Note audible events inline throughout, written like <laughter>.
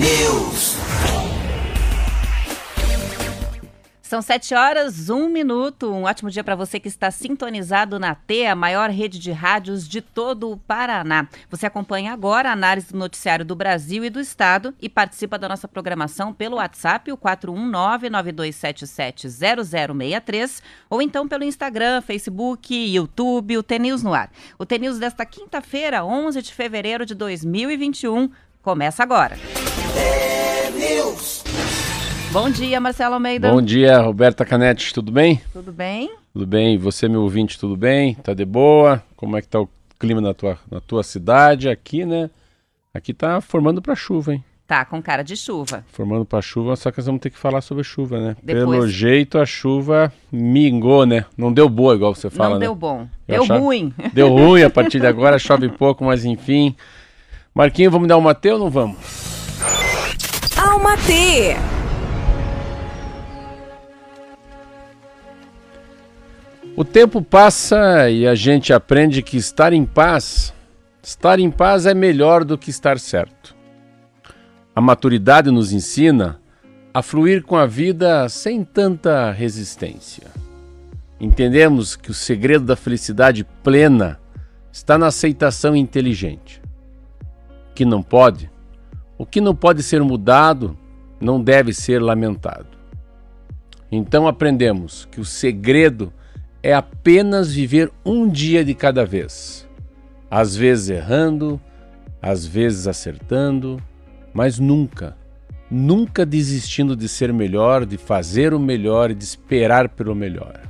T-News. São sete horas, um minuto. Um ótimo dia para você que está sintonizado na T, a maior rede de rádios de todo o Paraná. Você acompanha agora a análise do noticiário do Brasil e do Estado e participa da nossa programação pelo WhatsApp, o 419-9277-0063, ou então pelo Instagram, Facebook, YouTube, o TNews no ar. O TNews desta quinta-feira, 11 de fevereiro de 2021, começa agora. T-News. Bom dia, Marcelo Almeida. Bom dia, Roberta Canetti, tudo bem? Tudo bem? Tudo bem, você, meu ouvinte, tudo bem? Tá de boa? Como é que tá o clima na tua, na tua cidade? Aqui, né? Aqui tá formando para chuva, hein? Tá, com cara de chuva. Formando para chuva, só que nós vamos ter que falar sobre chuva, né? Depois- Pelo jeito, a chuva mingou, né? Não deu boa, igual você fala, Não né? deu bom. Eu deu achava- ruim. <laughs> Deu ruim, a partir de <laughs> agora chove pouco, mas enfim. Marquinho, vamos dar uma T ou não vamos? Alma T. O tempo passa e a gente aprende que estar em paz, estar em paz é melhor do que estar certo. A maturidade nos ensina a fluir com a vida sem tanta resistência. Entendemos que o segredo da felicidade plena está na aceitação inteligente. O que não pode, o que não pode ser mudado, não deve ser lamentado. Então aprendemos que o segredo é apenas viver um dia de cada vez. Às vezes errando, às vezes acertando, mas nunca, nunca desistindo de ser melhor, de fazer o melhor e de esperar pelo melhor.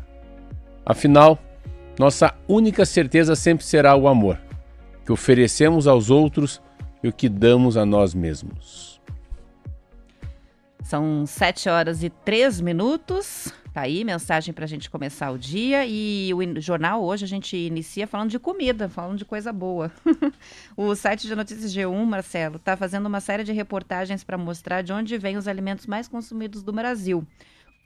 Afinal, nossa única certeza sempre será o amor, que oferecemos aos outros e o que damos a nós mesmos. São sete horas e três minutos. Tá aí, mensagem pra gente começar o dia. E o jornal hoje a gente inicia falando de comida, falando de coisa boa. <laughs> o site de notícias G1, Marcelo, tá fazendo uma série de reportagens para mostrar de onde vêm os alimentos mais consumidos do Brasil.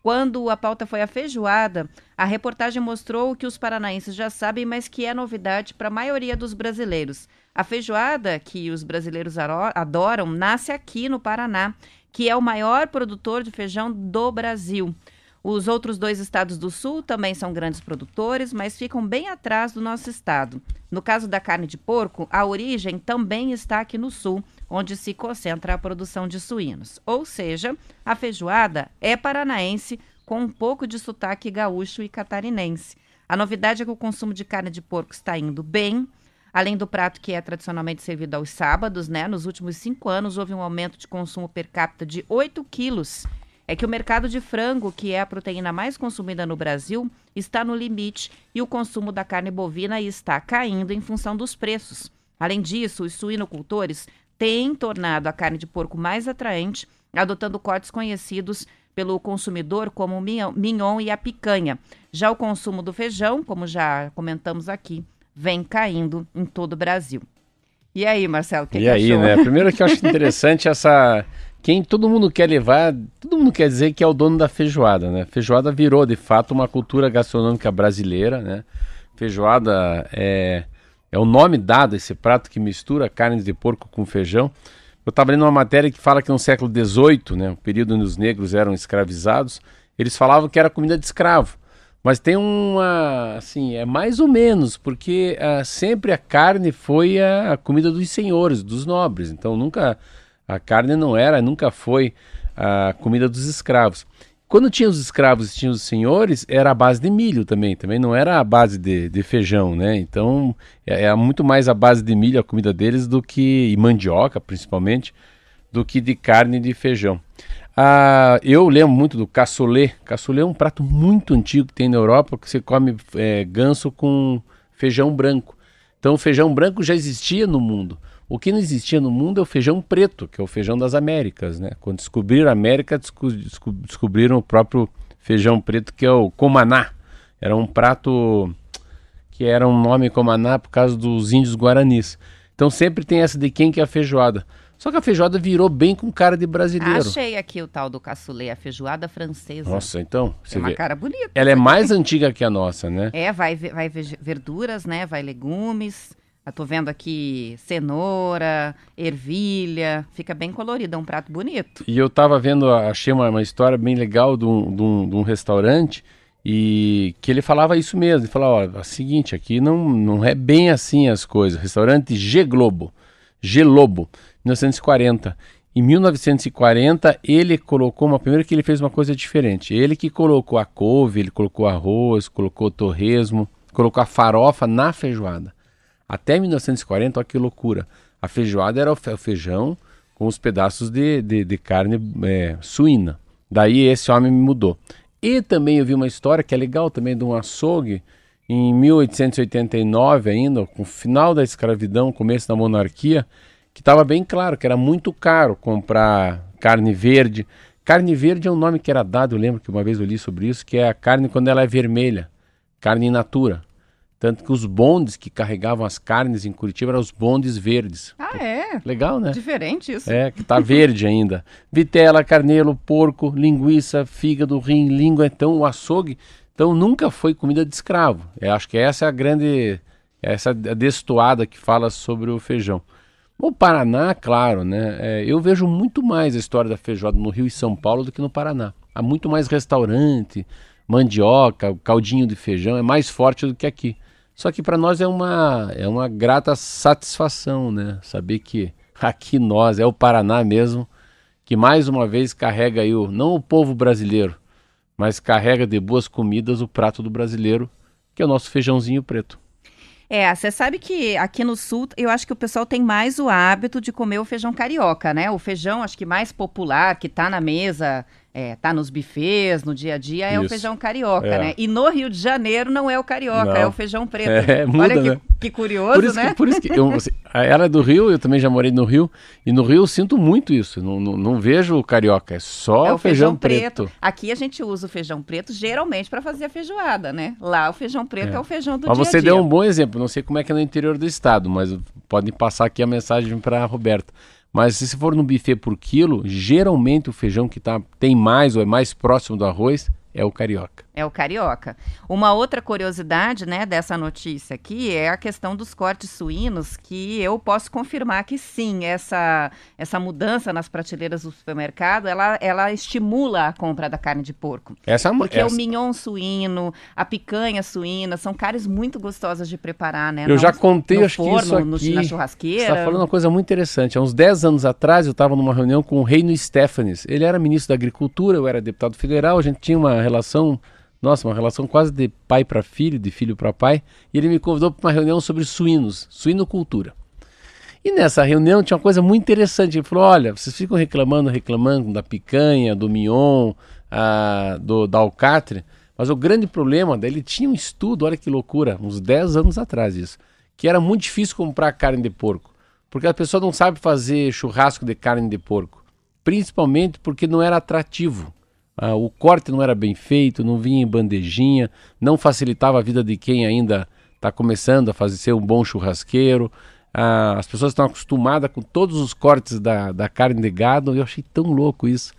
Quando a pauta foi a feijoada, a reportagem mostrou o que os paranaenses já sabem, mas que é novidade para a maioria dos brasileiros. A feijoada, que os brasileiros adoram, nasce aqui no Paraná, que é o maior produtor de feijão do Brasil. Os outros dois estados do sul também são grandes produtores, mas ficam bem atrás do nosso estado. No caso da carne de porco, a origem também está aqui no sul, onde se concentra a produção de suínos. Ou seja, a feijoada é paranaense com um pouco de sotaque gaúcho e catarinense. A novidade é que o consumo de carne de porco está indo bem. Além do prato que é tradicionalmente servido aos sábados, né? Nos últimos cinco anos houve um aumento de consumo per capita de 8 quilos. É que o mercado de frango, que é a proteína mais consumida no Brasil, está no limite e o consumo da carne bovina está caindo em função dos preços. Além disso, os suinocultores têm tornado a carne de porco mais atraente, adotando cortes conhecidos pelo consumidor como o mignon e a picanha. Já o consumo do feijão, como já comentamos aqui, vem caindo em todo o Brasil. E aí, Marcelo, o que e que aí, achou? né? <laughs> Primeiro que eu acho interessante essa. Quem todo mundo quer levar, todo mundo quer dizer que é o dono da feijoada, né? Feijoada virou, de fato, uma cultura gastronômica brasileira, né? Feijoada é, é o nome dado a esse prato que mistura carne de porco com feijão. Eu estava lendo uma matéria que fala que no século XVIII, né, o período onde os negros eram escravizados, eles falavam que era comida de escravo. Mas tem uma, assim, é mais ou menos, porque ah, sempre a carne foi a, a comida dos senhores, dos nobres. Então nunca, a carne não era, nunca foi a comida dos escravos. Quando tinha os escravos e tinha os senhores, era a base de milho também, também não era a base de, de feijão, né? Então é, é muito mais a base de milho a comida deles do que, e mandioca principalmente, do que de carne e de feijão. Ah, eu lembro muito do cassoulet. Cassoulet é um prato muito antigo que tem na Europa, que você come é, ganso com feijão branco. Então o feijão branco já existia no mundo. O que não existia no mundo é o feijão preto, que é o feijão das Américas. Né? Quando descobriram a América, desco desco descobriram o próprio feijão preto, que é o comaná. Era um prato que era um nome comaná por causa dos índios guaranis. Então sempre tem essa de quem que é a feijoada. Só que a feijoada virou bem com cara de brasileiro. Achei aqui o tal do cassoulet, a feijoada francesa. Nossa, então, você Tem uma vê. cara bonita. Ela é aqui. mais antiga que a nossa, né? É, vai, vai verduras, né? Vai legumes. Eu tô vendo aqui cenoura, ervilha. Fica bem colorida, é um prato bonito. E eu tava vendo, achei uma, uma história bem legal de um, de um- de um restaurante e que ele falava isso mesmo. Ele falava, ó, é o seguinte, aqui não, não é bem assim as coisas. Restaurante G Globo, G Lobo, 1940. Em 1940, ele colocou uma. Primeiro que ele fez uma coisa diferente. Ele que colocou a couve, ele colocou arroz, colocou torresmo, colocou a farofa na feijoada. Até 1940, olha que loucura. A feijoada era o fe- o feijão com os pedaços de, de, de carne é, suína. Daí esse homem me mudou. E também eu vi uma história que é legal também de um açougue em 1889 ainda, com o final da escravidão, começo da monarquia, que estava bem claro que era muito caro comprar carne verde. Carne verde é um nome que era dado, eu lembro que uma vez eu li sobre isso, que é a carne quando ela é vermelha, carne in natura. Tanto que os bondes que carregavam as carnes em Curitiba eram os bondes verdes. Ah, é? Legal, né? Diferente isso. É, que tá verde ainda. <laughs> Vitela, carneiro, porco, linguiça, fígado, rim, língua. Então, o açougue então, nunca foi comida de escravo. Eu acho que essa é a grande. Essa é destoada que fala sobre o feijão. O Paraná, claro, né? é, eu vejo muito mais a história da feijoada no Rio e São Paulo do que no Paraná. Há muito mais restaurante, mandioca, caldinho de feijão é mais forte do que aqui. Só que para nós é uma, é uma grata satisfação, né? Saber que aqui nós, é o Paraná mesmo, que mais uma vez carrega aí o, não o povo brasileiro, mas carrega de boas comidas o prato do brasileiro, que é o nosso feijãozinho preto. É, você sabe que aqui no sul, eu acho que o pessoal tem mais o hábito de comer o feijão carioca, né? O feijão, acho que mais popular, que tá na mesa, é, tá nos buffets, no dia a dia, é o Isso. feijão carioca, É. né? E no Rio de Janeiro não é o carioca, Não. é o feijão preto. <laughs> É, muda, Olha que, né? que curioso, Por né? que, por isso que eu, assim, ela é do Rio, eu também já morei no Rio, e no Rio eu sinto muito isso. Não, não, não vejo o carioca, é só É o feijão, preto. Aqui a gente usa o feijão preto geralmente para fazer a feijoada, né? Lá o feijão preto é, o feijão do Mas dia você a dia. deu um bom exemplo, não sei como é que é no interior do estado, mas podem passar aqui a mensagem para a Roberta. Mas se for no buffet por quilo, geralmente o feijão que tá, tem mais ou é mais próximo do arroz é o carioca. É o carioca. Uma outra curiosidade, né, dessa notícia aqui é a questão dos cortes suínos, que eu posso confirmar que sim, essa, essa mudança nas prateleiras do supermercado, ela, ela estimula a compra da carne de porco. Essa, Porque essa o mignon suíno, a picanha suína, são carnes muito gostosas de preparar, né? Eu Não- já contei, no acho que forno, isso no- aqui. na Você churrasqueira. está falando uma coisa muito interessante. Há uns 10 anos atrás, eu estava numa reunião com o Reino Stefanes. Ele era ministro da Agricultura, eu era deputado federal, a gente tinha uma relação, nossa, uma relação quase de pai para filho, de filho para pai. E ele me convidou para uma reunião sobre suínos, suinocultura. E nessa reunião tinha uma coisa muito interessante. Ele falou: olha, vocês ficam reclamando, reclamando da picanha, do mignon, ah, do, da alcatre, mas o grande problema dele tinha um estudo, olha que loucura, uns 10 anos atrás isso, que era muito difícil comprar carne de porco, porque a pessoa não sabe fazer churrasco de carne de porco, principalmente porque não era atrativo. Ah, o corte não era bem feito, não vinha em bandejinha, não facilitava a vida de quem ainda está começando a fazer ser um bom churrasqueiro. Ah, as pessoas estão acostumadas com todos os cortes da, da carne de gado. Eu achei tão louco isso.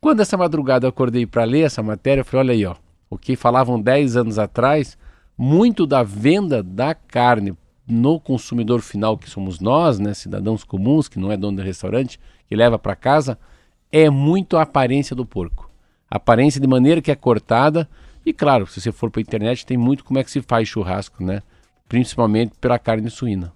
Quando essa madrugada eu acordei para ler essa matéria, eu falei: olha aí, ó, o que falavam 10 anos atrás, muito da venda da carne no consumidor final, que somos nós, né, cidadãos comuns, que não é dono de restaurante, que leva para casa, é muito a aparência do porco. Aparência de maneira que é cortada. E claro, se você for para a internet, tem muito como é que se faz churrasco, né? Principalmente pela carne suína.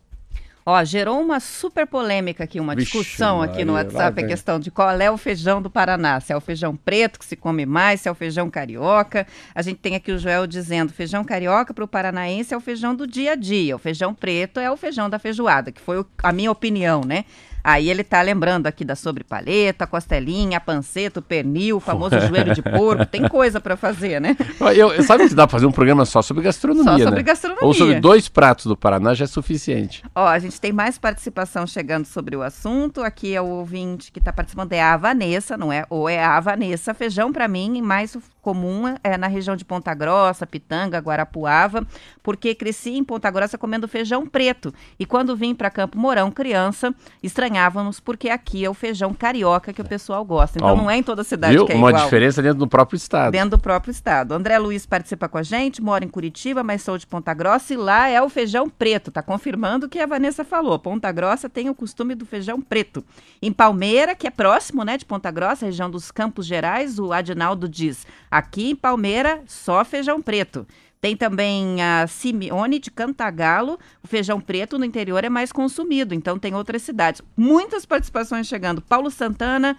Ó, gerou uma super polêmica aqui, uma Vixe, discussão aqui no WhatsApp, a questão de qual é o feijão do Paraná. Se é o feijão preto que se come mais, se é o feijão carioca. A gente tem aqui o Joel dizendo, feijão carioca para o paranaense é o feijão do dia a dia. O feijão preto é o feijão da feijoada, que foi a minha opinião, né? Aí ele tá lembrando aqui da sobrepalheta, a costelinha, panceta, pernil, o famoso joelho de porco. Tem coisa para fazer, né? <laughs> Eu, sabe que dá pra fazer um programa só sobre gastronomia, Só né? sobre gastronomia. Ou sobre dois pratos do Paraná já é suficiente. Ó, a gente tem mais participação chegando sobre o assunto. Aqui é o ouvinte que está participando, é a Vanessa, não é? Ou é a Vanessa. Feijão, para mim, mais comum é na região de Ponta Grossa, Pitanga, Guarapuava, porque cresci em Ponta Grossa comendo feijão preto. E quando vim para Campo Mourão, criança, estranhávamos porque aqui é o feijão carioca que o pessoal gosta. Então Ó, não é em toda cidade Viu? que é Uma igual. diferença dentro do próprio estado. Dentro do próprio estado. André Luiz participa com a gente, mora em Curitiba, mas sou de Ponta Grossa e lá é o feijão preto. Tá confirmando o que a Vanessa falou. Ponta Grossa tem o costume do feijão preto. Em Palmeira, que é próximo, né, de Ponta Grossa, região dos Campos Gerais, o Adinaldo diz: aqui em Palmeira, só feijão preto. Tem também a Simeone de Cantagalo. O feijão preto no interior é mais consumido, então tem outras cidades. Muitas participações chegando. Paulo Santana,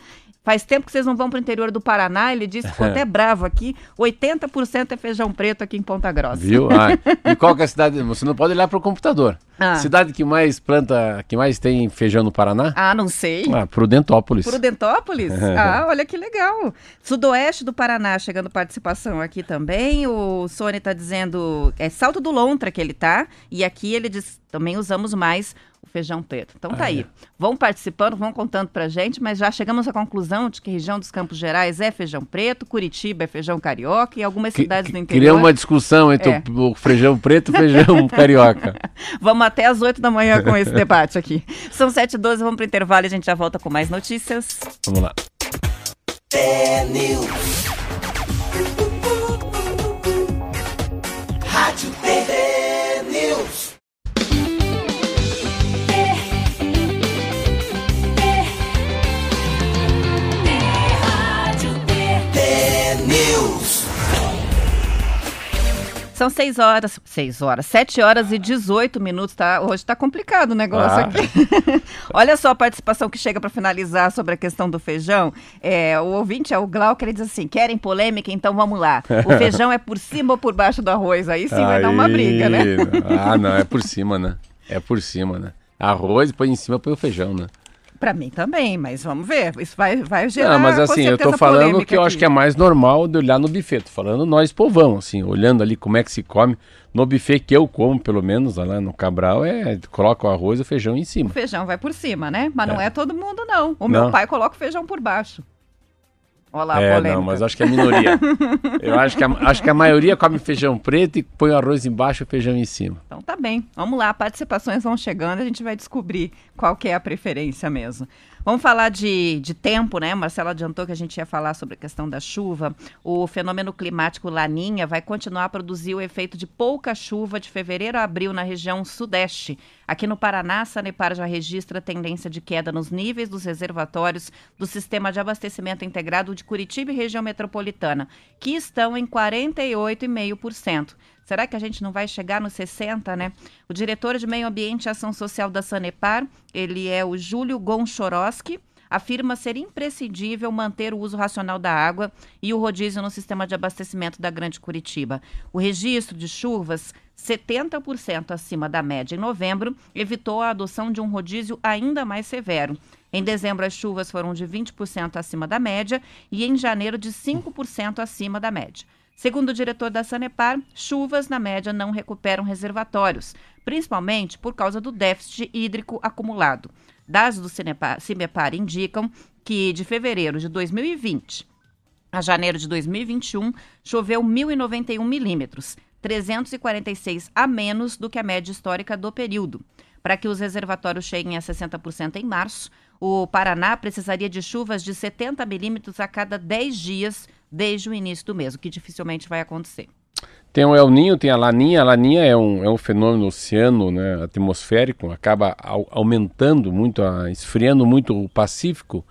faz tempo que vocês não vão para o interior do Paraná. Ele disse, ficou <laughs> até bravo aqui. 80% é feijão preto aqui em Ponta Grossa. Viu? Ah, <laughs> e qual que é a cidade? Você não pode olhar para o computador. Ah. Cidade que mais planta, que mais tem feijão no Paraná? Ah, não sei. Ah, Prudentópolis. Prudentópolis? <laughs> ah, olha que legal. Sudoeste do Paraná, chegando participação aqui também. O Sônia está dizendo, é Salto do Lontra que ele tá. E aqui ele diz, também usamos mais o feijão preto. Então tá aí. Vão participando, vão contando pra gente, mas já chegamos à conclusão de que a região dos Campos Gerais é feijão preto, Curitiba é feijão carioca e algumas Que- cidades do que- interior. Queria uma discussão entre É. o, o feijão preto e o feijão <laughs> carioca. Vamos até às 8 da manhã com esse debate aqui. São 7 e 12 vamos pro intervalo e a gente já volta com mais notícias. Vamos lá. São 6 horas, 6 horas, 7 horas e 18 minutos, tá? Hoje tá complicado o negócio Ah. aqui. <laughs> Olha só a participação que chega para finalizar sobre a questão do feijão. É, o ouvinte é o Glauco, ele diz assim: querem polêmica? Então vamos lá. O <laughs> feijão é por cima ou por baixo do arroz? Aí sim vai dar uma Aí, briga, né? Ah, não, é por cima, né? É por cima, né? Arroz, põe em cima, põe o feijão, né? Para mim também, mas vamos ver. Isso vai, vai gerar. Não, mas assim, eu tô certeza, falando que eu acho aqui. que é mais normal de olhar no buffet. Tô falando nós povão, assim, olhando ali como é que se come. No buffet que eu como, pelo menos, lá no Cabral, é coloca o arroz e o feijão em O cima. feijão vai por cima, né? Mas não É. é todo mundo, não. O Não. meu pai coloca o feijão por baixo. Olha lá a É, polêmica. não, mas acho que é a minoria. <laughs> eu acho que a, acho que a maioria come feijão preto e põe o arroz embaixo e o feijão em cima. Então tá bem. Vamos lá, participações vão chegando, a gente vai descobrir qual que é a preferência mesmo. Vamos falar de, de tempo, né? Marcelo adiantou que a gente ia falar sobre a questão da chuva. O fenômeno climático Laninha vai continuar a produzir o efeito de pouca chuva de fevereiro a abril na região sudeste. Aqui no Paraná, a Sanepar já registra tendência de queda nos níveis dos reservatórios do Sistema de Abastecimento Integrado de Curitiba e região metropolitana, que estão em 48,5%. Será que a gente não vai chegar nos 60, né? O diretor de Meio Ambiente e Ação Social da Sanepar, ele é o Júlio Gonchoroski, afirma ser imprescindível manter o uso racional da água e o rodízio no sistema de abastecimento da Grande Curitiba. O registro de chuvas 70% acima da média em novembro evitou a adoção de um rodízio ainda mais severo. Em dezembro, as chuvas foram de 20% acima da média e em janeiro de 5% acima da média. Segundo o diretor da Sanepar, chuvas na média não recuperam reservatórios, principalmente por causa do déficit hídrico acumulado. Dados do Cimepar indicam que de fevereiro de 2020 a janeiro de 2021 choveu 1.091 milímetros, 346 a menos do que a média histórica do período. Para que os reservatórios cheguem a 60% em março, o Paraná precisaria de chuvas de 70 milímetros a cada 10 dias desde o início do mês, o que dificilmente vai acontecer. Tem o El Ninho, tem a Laninha. A Laninha é um, é um fenômeno oceano né, atmosférico, acaba au- aumentando muito, a- esfriando muito o Pacífico,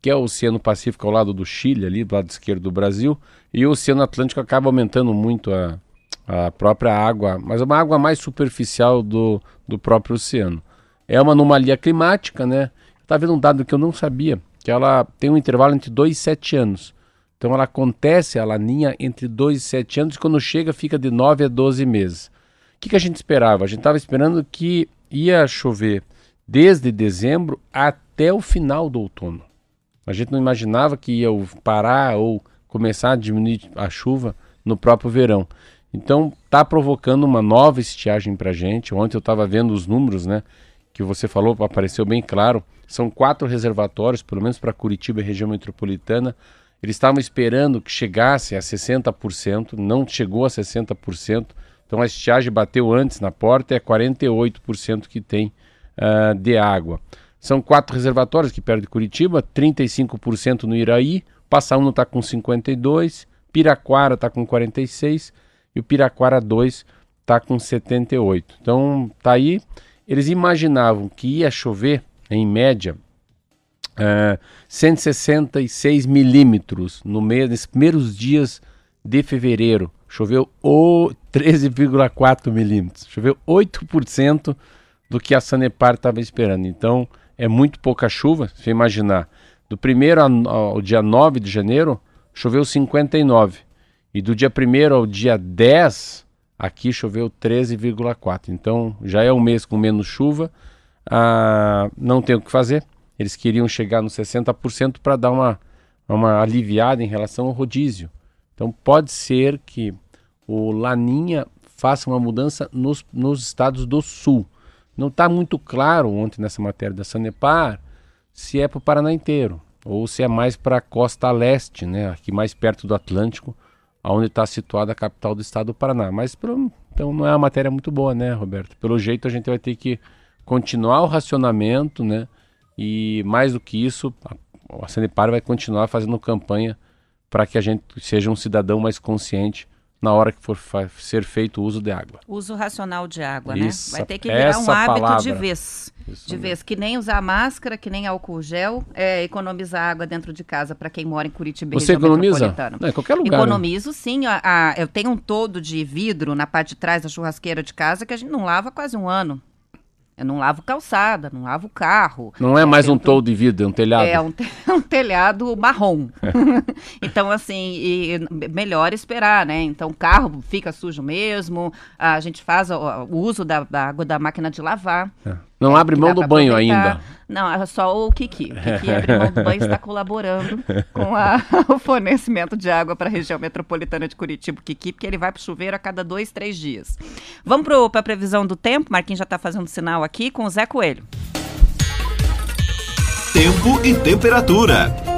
que é o Oceano Pacífico ao lado do Chile, ali do lado esquerdo do Brasil, e o Oceano Atlântico acaba aumentando muito a, a própria água, mas é uma água mais superficial do, do próprio oceano. É uma anomalia climática, né? Estava vendo um dado que eu não sabia, que ela tem um intervalo entre 2 e 7 anos. Então ela acontece, a laninha, entre 2 e 7 anos, e quando chega fica de 9 a 12 meses. O que, que a gente esperava? A gente estava esperando que ia chover desde dezembro até o final do outono. A gente não imaginava que ia parar ou começar a diminuir a chuva no próprio verão. Então está provocando uma nova estiagem para a gente. Ontem eu estava vendo os números, né? Que você falou, apareceu bem claro. São quatro reservatórios, pelo menos para Curitiba e região metropolitana. Eles estavam esperando que chegasse a 60%, não chegou a 60%. Então a estiagem bateu antes na porta, é 48% que tem uh, de água. São quatro reservatórios que perto de Curitiba, 35% no Iraí, Passaúna está com 52%, Piraquara está com 46% e o Piraquara 2 está com 78. Então tá aí. Eles imaginavam que ia chover, em média, uh, 166 milímetros no mês, nos primeiros dias de fevereiro. Choveu 13,4 milímetros. Choveu 8% do que a Sanepar estava esperando. Então é muito pouca chuva. Se imaginar, do primeiro ao dia 9 de janeiro, choveu 59. E do dia 1 ao dia 10, aqui choveu 13,4. Então já é um mês com menos chuva. Ah, não tem o que fazer. Eles queriam chegar nos 60% para dar uma, uma aliviada em relação ao rodízio. Então pode ser que o Laninha faça uma mudança nos, nos estados do sul. Não está muito claro ontem nessa matéria da Sanepar se é para o Paraná inteiro ou se é mais para a costa leste, né, aqui mais perto do Atlântico, onde está situada a capital do estado do Paraná. Mas pelo, então não é uma matéria muito boa, né, Roberto? Pelo jeito a gente vai ter que continuar o racionamento, né? E mais do que isso, a, Sanepar vai continuar fazendo campanha para que a gente seja um cidadão mais consciente na hora que for ser feito o uso de água. Uso racional de água, Isso, né? Vai ter que virar um hábito palavra. de vez. Isso de mesmo. vez, que nem usar máscara, que nem álcool gel, é, economizar água dentro de casa para quem mora em Curitiba Você economiza? Não, em qualquer lugar. Né? Economizo né? sim. A, a, eu tenho um todo de vidro na parte de trás da churrasqueira de casa que a gente não lava quase um ano. Eu não lavo calçada, não lavo carro. Não é mais um toldo de vidro, é um telhado. É um, te <laughs> um telhado marrom. <laughs> então, assim, melhor esperar, né? Então, o carro fica sujo mesmo, a gente faz o, o uso da, da, água da máquina de lavar. É. Não abre mão do banho ainda. Não, é só o Kiki. O Kiki abre mão do banho está colaborando <laughs> com a, o fornecimento de água para a região metropolitana de Curitiba, o Kiki, porque ele vai para o chuveiro a cada dois, três dias. Vamos para a previsão do tempo. Marquinhos já está fazendo sinal aqui com o Zé Coelho. Tempo e temperatura.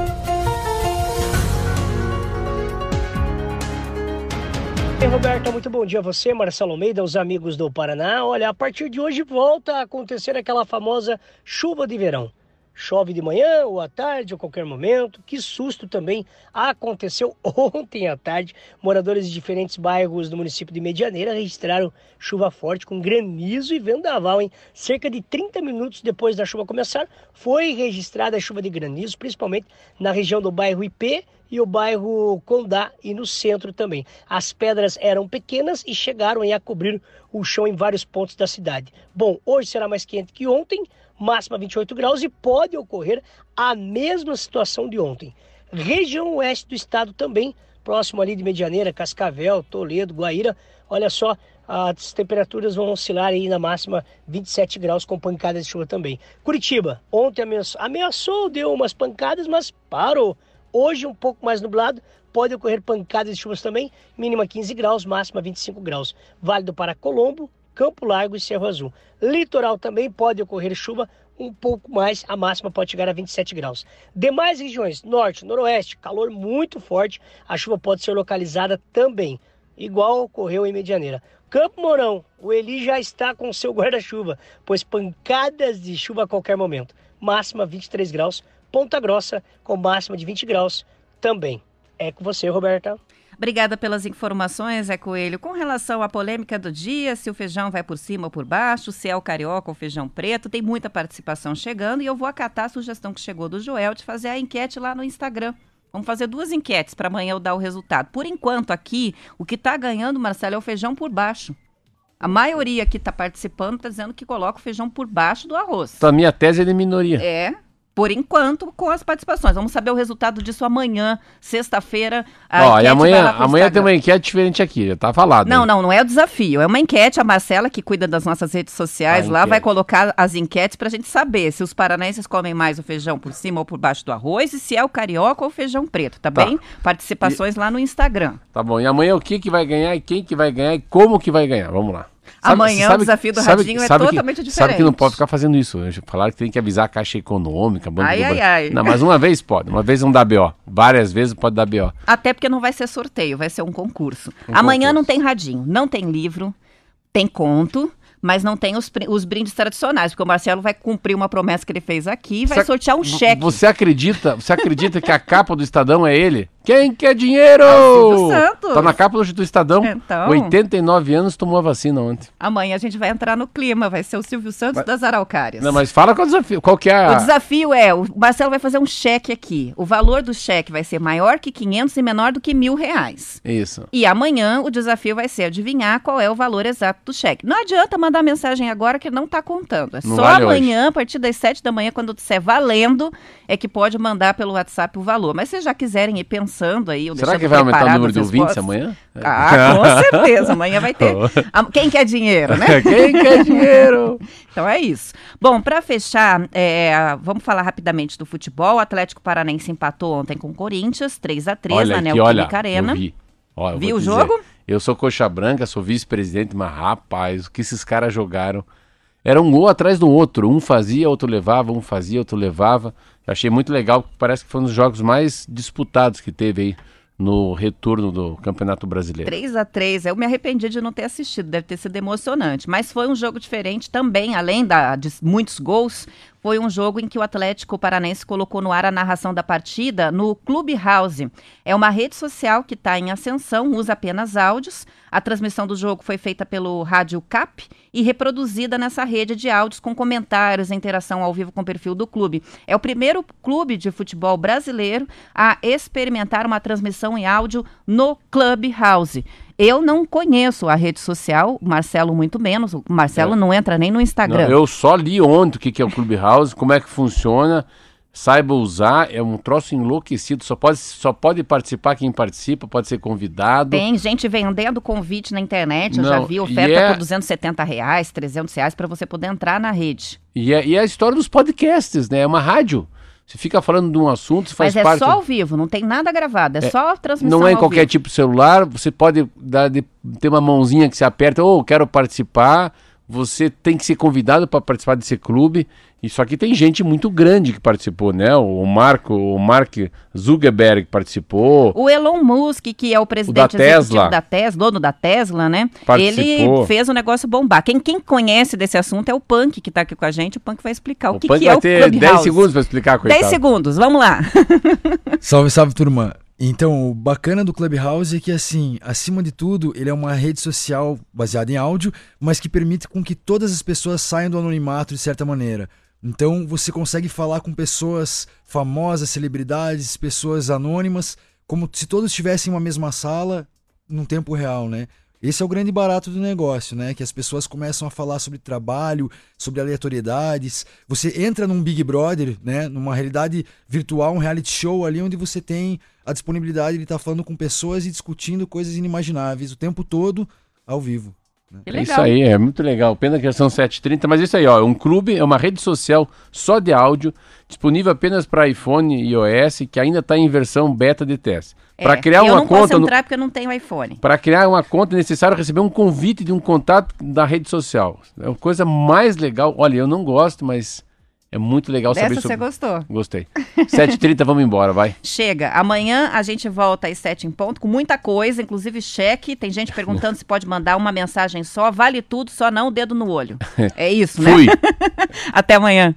Oi, Roberto, muito bom dia a você, Marcelo Almeida, os amigos do Paraná. Olha, a partir de hoje volta a acontecer aquela famosa chuva de verão. Chove de manhã ou à tarde, ou qualquer momento. Que susto também aconteceu <laughs> ontem à tarde. Moradores de diferentes bairros do município de Medianeira registraram chuva forte com granizo e vendaval, hein? Cerca de 30 minutos depois da chuva começar, foi registrada a chuva de granizo, principalmente na região do bairro IP e o bairro Condá e no centro também. As pedras eram pequenas e chegaram a cobrir o chão em vários pontos da cidade. Bom, hoje será mais quente que ontem, máxima 28 graus e pode ocorrer a mesma situação de ontem. Região oeste do estado também, próximo ali de Medianeira, Cascavel, Toledo, Guaíra, olha só, as temperaturas vão oscilar aí na máxima 27 graus com pancadas de chuva também. Curitiba, ontem ameaçou, ameaçou deu umas pancadas, mas parou. Hoje, um pouco mais nublado, pode ocorrer pancadas de chuvas também, mínima 15 graus, máxima 25 graus. Válido para Colombo, Campo Largo e Cerro Azul. Litoral também pode ocorrer chuva um pouco mais, a máxima pode chegar a 27 graus. Demais regiões, norte, noroeste, calor muito forte, a chuva pode ser localizada também, igual ocorreu em Medianeira. Campo Mourão, o Eli já está com seu guarda-chuva, pois pancadas de chuva a qualquer momento. Máxima 23 graus, Ponta Grossa, com máxima de 20 graus também. É com você, Roberta. Obrigada pelas informações, Zé Coelho. Com relação à polêmica do dia, se o feijão vai por cima ou por baixo, se é o carioca ou feijão preto, tem muita participação chegando e eu vou acatar a sugestão que chegou do Joel de fazer a enquete lá no Instagram. Vamos fazer duas enquetes para amanhã eu dar o resultado. Por enquanto, aqui, o que está ganhando, Marcelo, é o feijão por baixo. A maioria que está participando está dizendo que coloca o feijão por baixo do arroz. Então, a minha tese é de minoria. É, Por enquanto, com as participações. Vamos saber o resultado disso amanhã, sexta-feira. Ó, e amanhã, amanhã tem uma enquete diferente aqui, já tá falado. Não, hein? não, não é o desafio. É uma enquete. A Marcela, que cuida das nossas redes sociais, A lá enquete. vai colocar as enquetes pra gente saber se os paranaenses comem mais o feijão por cima ou por baixo do arroz e se é o carioca ou o feijão preto, tá, Tá. bem? Participações lá no Instagram. Tá bom, e amanhã o que que vai ganhar e quem que vai ganhar e como que vai ganhar? Vamos lá. Amanhã o desafio do Radinho é sabe totalmente que, Sabe que não diferente. pode ficar fazendo isso. Falaram que tem que avisar a Caixa Econômica, Banco Ai, do ai, ai. Não, mas uma vez pode, uma vez não dá BO. Várias vezes pode dar BO. Até porque não vai ser sorteio, vai ser um concurso. Amanhã concurso. não tem radinho, não tem livro, tem conto, mas não tem os, os brindes tradicionais, porque o Marcelo vai cumprir uma promessa que ele fez aqui e vai Você- sortear um cheque. Você acredita, você acredita que a capa do Estadão é ele? Quem quer dinheiro? Silvio Santos. Tá na capa do, Estadão. Então. 89 anos tomou a vacina ontem. Amanhã a gente vai entrar no clima, vai ser o Silvio Santos das Araucárias. Não, mas fala qual é o desafio. Qual que é O a... desafio é, o Marcelo vai fazer um cheque aqui. O valor do cheque vai ser maior que 500 e menor do que mil reais. Isso. E amanhã o desafio vai ser adivinhar qual é o valor exato do cheque. Não adianta mandar mensagem agora que não está contando. É Não só vale amanhã, a partir das 7 da manhã, quando disser valendo, é que pode mandar pelo WhatsApp o valor. Mas se já quiserem ir pensando aí, ou Será que vai aumentar o número de ouvintes amanhã? Ah, com <laughs> certeza. Amanhã vai ter. <laughs> Ah, Quem quer dinheiro, né? <laughs> Quem quer dinheiro? Então é isso. Bom, para fechar, é, vamos falar rapidamente do futebol. O Atlético Paranense empatou ontem com o Corinthians, 3 a 3 olha na Neoquímica Arena. eu vi. Ó, eu Viu o jogo? Eu sou coxa branca, sou vice-presidente, mas rapaz, o que esses caras jogaram. Era um gol atrás do outro. Um fazia, outro levava, um fazia, outro levava. Eu achei muito legal, porque parece que foi um dos jogos mais disputados que teve aí no retorno do Campeonato Brasileiro. 3 a 3 Eu me arrependi de não ter assistido, deve ter sido emocionante. Mas foi um jogo diferente também, além da, de muitos gols. Foi um jogo em que o Atlético Paranense colocou no ar a narração da partida no Clubhouse. É uma rede social que está em ascensão, usa apenas áudios. A transmissão do jogo foi feita pelo Rádio Cap e reproduzida nessa rede de áudios com comentários e interação ao vivo com o perfil do clube. É o primeiro clube de futebol brasileiro a experimentar uma transmissão em áudio no Clubhouse. Eu não conheço a rede social, Marcelo muito menos. O Marcelo É. não entra nem no Instagram. Não, eu só li ontem o que, que é o Clubhouse, como é que funciona, saiba usar, é um troço enlouquecido, só pode, só pode participar quem participa, pode ser convidado. Tem gente vendendo convite na internet, eu já Não, vi e oferta é- por 270 reais, 300 reais para você poder entrar na rede. E é, e é a história dos podcasts, né? É uma rádio. Você fica falando de um assunto, você faz Mas é parte. só ao vivo, não tem nada gravado, é, só transmissão Não é em qualquer vivo. tipo de celular, você pode dar de- ter uma mãozinha que você aperta, ou quero participar, você tem que ser convidado para participar desse clube. Isso aqui tem gente muito grande que participou, né? O Marco, o Mark Zuckerberg participou. O Elon Musk, que é o presidente da executivo Tesla. da Tesla, dono da Tesla, né? Participou. Ele fez o negócio bombar. Quem, quem conhece desse assunto é o Punk, que tá aqui com a gente. O Punk vai explicar o, O que, Punk que vai é o ter Clubhouse. 10 segundos para explicar, coitado. 10 segundos, vamos lá. <laughs> Salve, salve, turma. Então, o bacana do Clubhouse é que, assim, acima de tudo, ele é uma rede social baseada em áudio, mas que permite com que todas as pessoas saiam do anonimato de certa maneira. Então, você consegue falar com pessoas famosas, celebridades, pessoas anônimas, como se todos estivessem em uma mesma sala, num tempo real, né? Esse é o grande barato do negócio, né? Que as pessoas começam a falar sobre trabalho, sobre aleatoriedades. Você entra num Big Brother, né? Numa realidade virtual, um reality show ali onde você tem a disponibilidade de estar falando com pessoas e discutindo coisas inimagináveis o tempo todo ao vivo. Que É isso aí, é muito legal. Pena que são 7h30, mas isso aí, ó, é um clube, é uma rede social só de áudio, disponível apenas para iPhone e iOS, que ainda está em versão beta de teste. Para É, criar eu uma não posso conta, no- entrar porque eu não tenho iPhone. para criar uma conta é necessário receber um convite de um contato da rede social. É a coisa mais legal. Olha, eu não gosto, mas é muito legal Dessa saber você sobre. gostou? Gostei. 7h30, vamos embora, vai. <laughs> Chega. Amanhã a gente volta às sete em ponto com muita coisa, inclusive cheque. Tem gente perguntando se pode mandar uma mensagem só. Vale tudo, só não o dedo no olho. <laughs> É isso, né? Fui. <laughs> Até amanhã.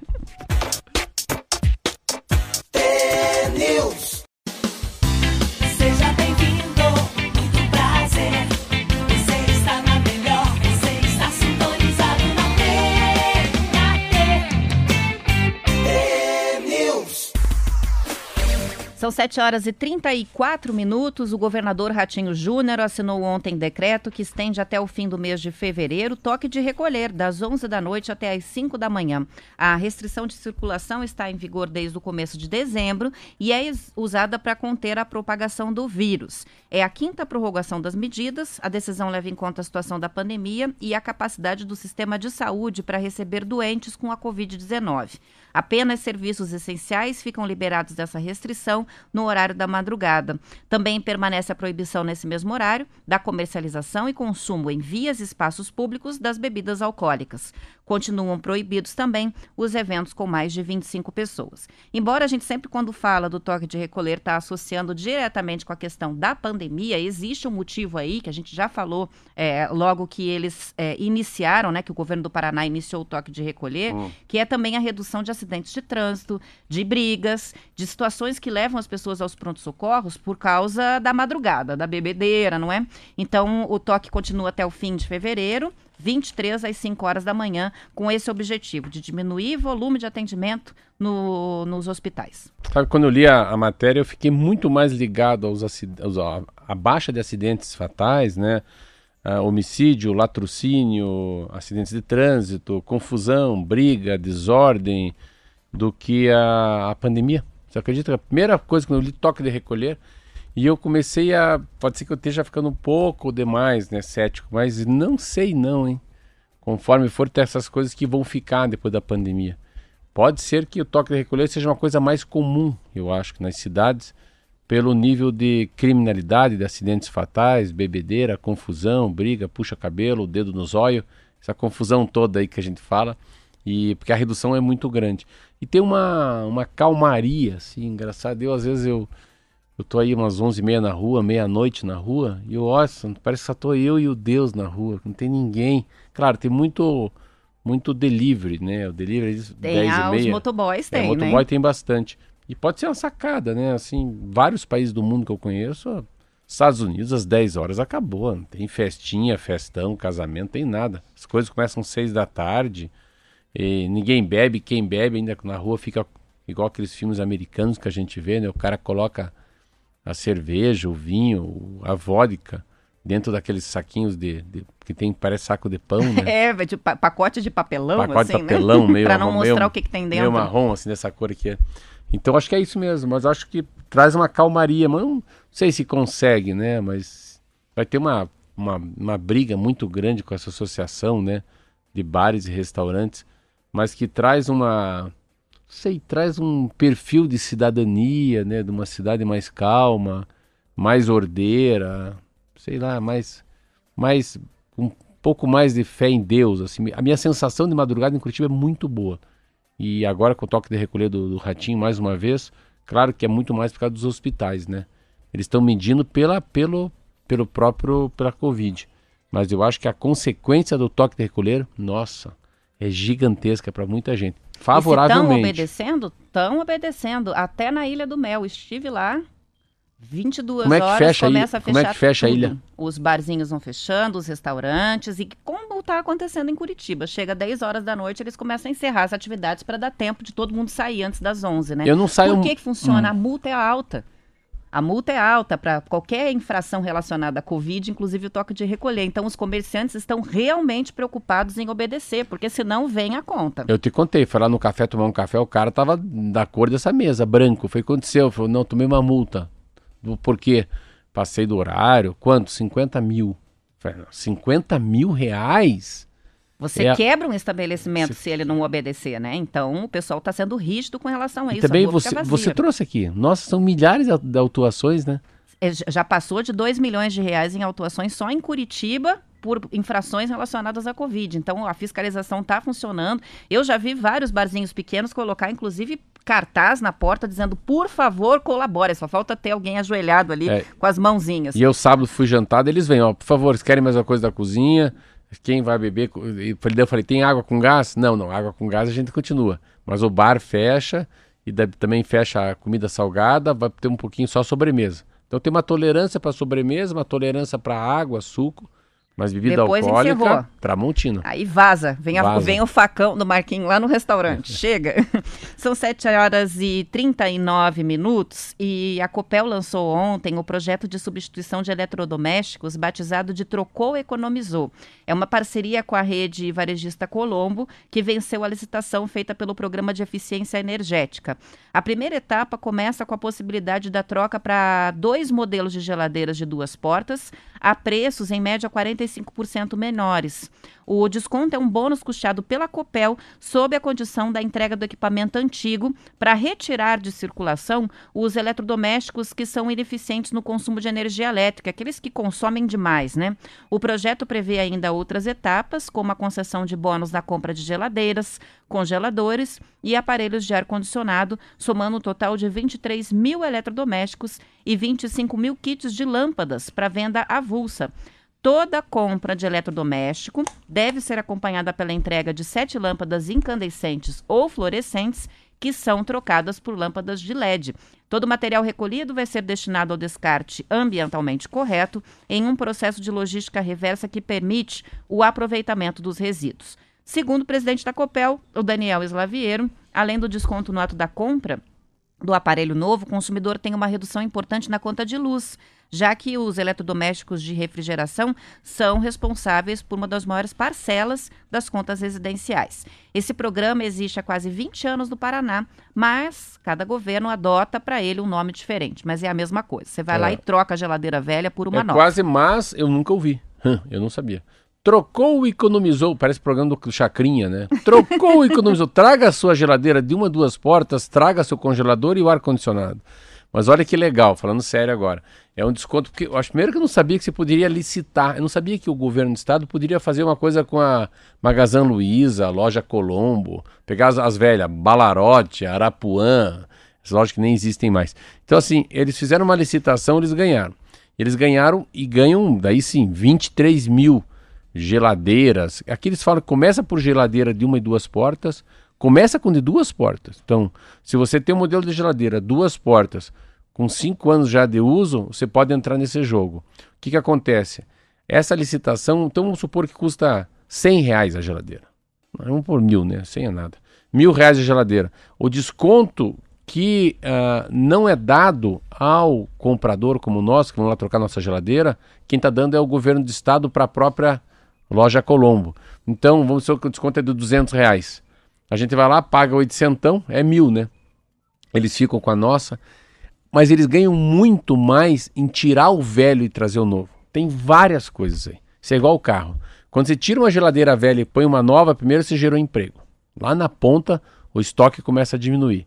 São 7 horas e 34 minutos. O governador Ratinho Júnior assinou ontem decreto que estende até o fim do mês de fevereiro toque de recolher, das 11 da noite até as 5 da manhã. A restrição de circulação está em vigor desde o começo de dezembro e é usada para conter a propagação do vírus. É a quinta prorrogação das medidas. A decisão leva em conta a situação da pandemia e a capacidade do sistema de saúde para receber doentes com a Covid-19. Apenas serviços essenciais ficam liberados dessa restrição no horário da madrugada. Também permanece a proibição nesse mesmo horário da comercialização e consumo em vias e espaços públicos das bebidas alcoólicas. Continuam proibidos também os eventos com mais de 25 pessoas. Embora a gente sempre, quando fala do toque de recolher, está associando diretamente com a questão da pandemia, existe um motivo aí que a gente já falou é, logo que eles é, iniciaram, né, que o governo do Paraná iniciou o toque de recolher, que é também a redução de acidentes de trânsito, de brigas, de situações que levam as pessoas aos prontos-socorros por causa da madrugada, da bebedeira, não é? Então, o toque continua até o fim de fevereiro. 23 às 5 horas da manhã, com esse objetivo de diminuir volume de atendimento no- nos hospitais. Sabe, quando eu li a, a matéria, eu fiquei muito mais ligado aos, aos a baixa de acidentes fatais, né? Ah, homicídio, latrocínio, acidentes de trânsito, confusão, briga, desordem, do que a, a pandemia. Você acredita que a primeira coisa que eu li toque de recolher e eu comecei a. Pode ser que eu esteja ficando um pouco demais, né, cético, mas não sei não, hein? Conforme for ter essas coisas que vão ficar depois da pandemia. Pode ser que o toque de recolher seja uma coisa mais comum, eu acho, nas cidades, pelo nível de criminalidade, de acidentes fatais, bebedeira, confusão, briga, puxa cabelo, dedo no zóio, essa confusão toda aí que a gente fala, e porque a redução é muito grande. E tem uma, uma calmaria, assim, engraçado. Eu, às vezes, eu, eu tô aí umas 11h30 na rua, meia-noite na rua, e eu, nossa, parece que só tô eu e o Deus na rua, não tem ninguém. Claro, tem muito muito delivery, né? O delivery Tem 10 ah, e os meia. motoboys, É, tem, motoboy né? tem bastante. E pode ser uma sacada, né? Assim, vários países do mundo que eu conheço, Estados Unidos, às 10 horas acabou. Não tem festinha, festão, casamento, tem nada. As coisas começam às 6 da tarde. e ninguém bebe, quem bebe ainda na rua fica igual aqueles filmes americanos que a gente vê, né? O cara coloca a cerveja, o vinho, a vodka dentro daqueles saquinhos de, de- que tem parece saco de pão, né? <laughs> É, de pa- pacote de papelão, pacote assim, de papelão, né? <laughs> meio pra não mostrar meio- o que, que tem meio dentro. marrom, assim, dessa cor aqui. Então acho que é isso mesmo, mas acho que traz uma calmaria, mas não sei se consegue, né? Mas vai ter uma, uma, uma briga muito grande com essa associação, né? De bares e restaurantes, mas que traz uma, sei, traz um perfil de cidadania, né? De uma cidade mais calma, mais ordeira, sei lá, mais, mais um pouco mais de fé em Deus, assim. A minha sensação de madrugada em Curitiba é muito boa. E agora com o toque de recolher do, do Ratinho mais uma vez, claro que é muito mais por causa dos hospitais, né? Eles estão medindo pela, pelo, pelo próprio, pela Covid. Mas eu acho que a consequência do toque de recolher, nossa, é gigantesca para muita gente. Estão Favoravelmente. obedecendo? Estão obedecendo. Até na Ilha do Mel. Estive lá. 22 Como é que horas fecha a começa a Como é fechar que fecha a tudo. ilha? Os barzinhos vão fechando, os restaurantes e como está acontecendo em Curitiba, chega 10 horas da noite, eles começam a encerrar as atividades para dar tempo de todo mundo sair antes das 11, né? Eu não saio. Por que, que funciona? Hum. A multa é alta. A multa é alta para qualquer infração relacionada à Covid, inclusive o toque de recolher. Então, os comerciantes estão realmente preocupados em obedecer, porque senão vem a conta. Eu te contei, foi lá no café tomar um café, o cara tava da cor dessa mesa, branco. Foi o que aconteceu. Falou, não, tomei uma multa. Por quê? Passei do horário. Quanto? 50 mil. Falei, não, 50 mil reais? Você É. quebra um estabelecimento se ele não obedecer, né? Então, o pessoal está sendo rígido com relação a E isso. a também rua você, você trouxe aqui. Nossa, são milhares de, autuações, né? É, Já passou de 2 milhões de reais em autuações só em Curitiba por infrações relacionadas à Covid. Então, a fiscalização está funcionando. Eu já vi vários barzinhos pequenos colocar, inclusive, cartaz na porta dizendo, por favor, colabore. Só falta ter alguém ajoelhado ali É. com as mãozinhas. E eu sábado fui jantar, daí eles vêm, ó, por favor, vocês querem mais uma coisa da cozinha? Quem vai beber? Eu falei, tem água com gás? Não, não, água com gás a gente continua. Mas o bar fecha e também fecha a comida salgada, vai ter um pouquinho só sobremesa. Então tem uma tolerância para sobremesa, uma tolerância para água, suco, Mas bebida Depois alcoólica, encerrou. Tramontina. Aí vaza, vem, a- Vaza. vem o facão do Marquinho lá no restaurante. <laughs> Chega. <laughs> São 7 horas e 39 minutos e a Copel lançou ontem o projeto de substituição de eletrodomésticos batizado de Trocou Economizou. É uma parceria com a rede varejista Colombo, que venceu a licitação feita pelo Programa de Eficiência Energética. A primeira etapa começa com a possibilidade da troca para dois modelos de geladeiras de duas portas, a preços em média 45% menores. O desconto é um bônus custeado pela Copel sob a condição da entrega do equipamento antigo para retirar de circulação os eletrodomésticos que são ineficientes no consumo de energia elétrica, aqueles que consomem demais, né? O projeto prevê ainda outras etapas, como a concessão de bônus na compra de geladeiras, congeladores e aparelhos de ar-condicionado, somando um total de 23 mil eletrodomésticos e 25 mil kits de lâmpadas para venda avulsa. Toda compra de eletrodoméstico deve ser acompanhada pela entrega de sete lâmpadas incandescentes ou fluorescentes que são trocadas por lâmpadas de LED. Todo o material recolhido vai ser destinado ao descarte ambientalmente correto em um processo de logística reversa que permite o aproveitamento dos resíduos. Segundo o presidente da Copel, o Daniel Slaviero, além do desconto no ato da compra, do aparelho novo, o consumidor tem uma redução importante na conta de luz, já que os eletrodomésticos de refrigeração são responsáveis por uma das maiores parcelas das contas residenciais. Esse programa existe há quase 20 anos no Paraná, mas cada governo adota para ele um nome diferente, mas é a mesma coisa. Você vai É. lá e troca a geladeira velha por uma é nova. quase, mas eu nunca ouvi. Hã, Eu não sabia. Trocou e economizou, parece programa do Chacrinha, né? Trocou e economizou. Traga a sua geladeira de uma, duas portas, traga seu congelador e o ar-condicionado. Mas olha que legal, falando sério agora. É um desconto, porque eu acho primeiro que eu não sabia que você poderia licitar. Eu não sabia que o governo do estado poderia fazer uma coisa com a Magazine Luiza, a loja Colombo, pegar as, as velhas, Balarote, Arapuã, as lojas que nem existem mais. Então, assim, eles fizeram uma licitação, eles ganharam. Eles ganharam e ganham, daí sim, 23 mil geladeiras. Aqui eles falam que começa por geladeira de uma e duas portas, começa com de duas portas. Então, se você tem um modelo de geladeira, duas portas, com cinco anos já de uso, você pode entrar nesse jogo. O que, que acontece? Essa licitação, então vamos supor que custa 100 reais a geladeira. Vamos por mil, né? 100 é nada. Mil reais a geladeira. O desconto que ah, não é dado ao comprador como nós, que vamos lá trocar nossa geladeira, quem está dando é o governo do estado para a própria loja Colombo. Então, vamos supor que o desconto é de 200 reais. A gente vai lá, paga 800, é mil, né? Eles ficam com a nossa, mas eles ganham muito mais em tirar o velho e trazer o novo. Tem várias coisas aí. Isso é igual o carro. Quando você tira uma geladeira velha e põe uma nova, primeiro você gerou emprego. Lá na ponta, o estoque começa a diminuir.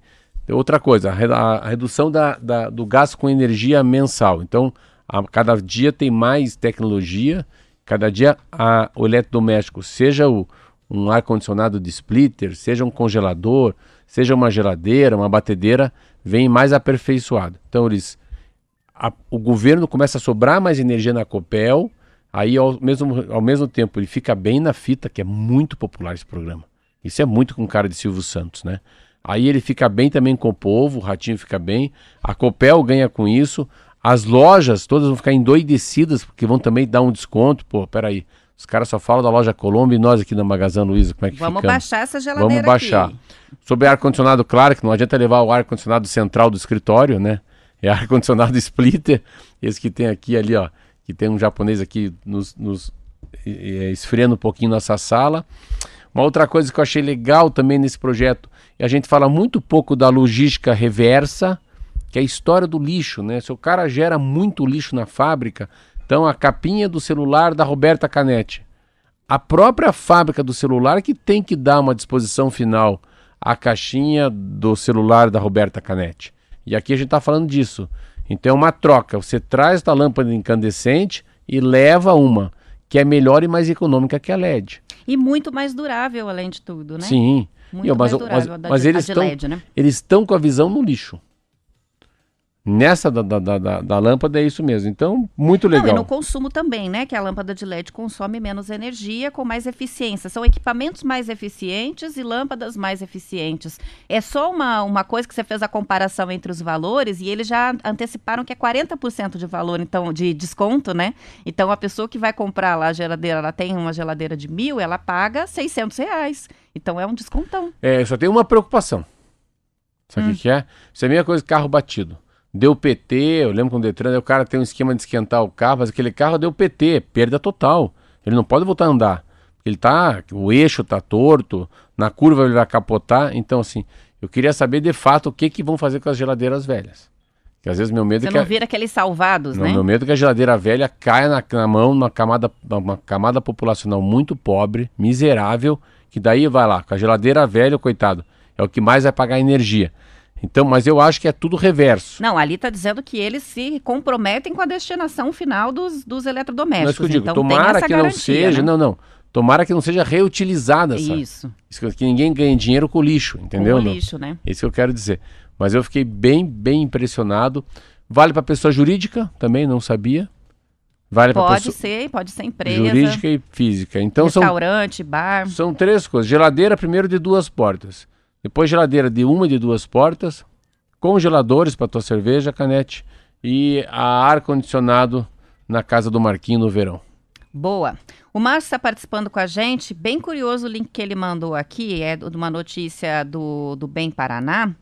Outra coisa, a redução da, da- do gasto com energia mensal. Então, a cada dia tem mais tecnologia, cada dia a, o eletrodoméstico, seja o, um ar-condicionado de splitter, seja um congelador, seja uma geladeira, uma batedeira, vem mais aperfeiçoado. Então, eles a- o governo começa a sobrar mais energia na Copel, aí ao mesmo, ao mesmo tempo ele fica bem na fita, que é muito popular esse programa. Isso é muito com cara de Silvio Santos, né? Aí ele fica bem também com o povo, o Ratinho fica bem, a Copel ganha com isso, as lojas todas vão ficar endoidecidas, porque vão também dar um desconto. Pô, peraí, os caras só falam da loja Colombo e nós aqui da Magazine Luiza, como é que Vamos ficamos? baixar essa geladeira Vamos baixar. aqui. Sobre ar-condicionado, claro que não adianta levar o ar-condicionado central do escritório, né? É ar-condicionado <laughs> splitter, esse que tem aqui ali, ó, que tem um japonês aqui nos, nos eh, esfriando um pouquinho nossa sala. Uma outra coisa que eu achei legal também nesse projeto, a gente fala muito pouco da logística reversa, que é a história do lixo, né? Se o cara gera muito lixo na fábrica, então a capinha do celular da Roberta Canetti, a própria fábrica do celular que tem que dar uma disposição final à caixinha do celular da Roberta Canetti. E aqui a gente está falando disso. Então é uma troca. Você traz a lâmpada incandescente e leva uma que é melhor e mais econômica que a LED. E muito mais durável, além de tudo, né? Sim. Muito mas, mais mas- durável a da mas eles estão LED, né? eles estão com a visão no lixo. Nessa da, da, da- da- da lâmpada é isso mesmo. Então, muito Não, e legal. no consumo também, né? Que a lâmpada de LED consome menos energia com mais eficiência. São equipamentos mais eficientes e lâmpadas mais eficientes. É só uma, uma coisa que você fez a comparação entre os valores e eles já anteciparam que é 40% de valor, então, de desconto, né? Então a pessoa que vai comprar lá a geladeira, ela tem uma geladeira de mil, ela paga 600 reais. Então é um descontão. É, só tem uma preocupação. Sabe o Hum. que que é? Isso é a mesma coisa que carro batido. Deu PT, eu lembro com o Detran, o cara tem um esquema de esquentar o carro, mas aquele carro deu PT, perda total. Ele não pode voltar a andar. Ele tá, o eixo tá torto, na curva ele vai capotar. Então, assim, eu queria saber de fato o que que vão fazer com as geladeiras velhas. Que às vezes meu medo Você é que não a- vira aqueles salvados, não, né? meu medo é que a geladeira velha caia na, na mão uma camada, uma camada populacional muito pobre, miserável, que daí vai lá, com a geladeira velha, coitado, é o que mais vai pagar energia. Então, mas eu acho que é tudo reverso. Não, ali está dizendo que eles se comprometem com a destinação final dos, dos Não é eletrodomésticos. isso que eu digo, então tomara que não garantia, seja, né? não, não. Tomara que não seja reutilizada essa. Isso, Isso que- ninguém ganhe dinheiro com lixo, entendeu? com o não? lixo, né? Isso que eu quero dizer. Mas eu fiquei bem, bem impressionado. Vale para pessoa jurídica, também não sabia. Vale para Pode pessoa ser, pode ser empresa, jurídica e física. Então são restaurante, bar. São três coisas. Geladeira primeiro de duas portas. Depois geladeira de uma e de duas portas. Congeladores para tua cerveja, canete. E a ar-condicionado na casa do Marquinho no verão. Boa. O Márcio está participando com a gente. Bem curioso o link que ele mandou aqui, é de uma notícia do, do Bem Paraná.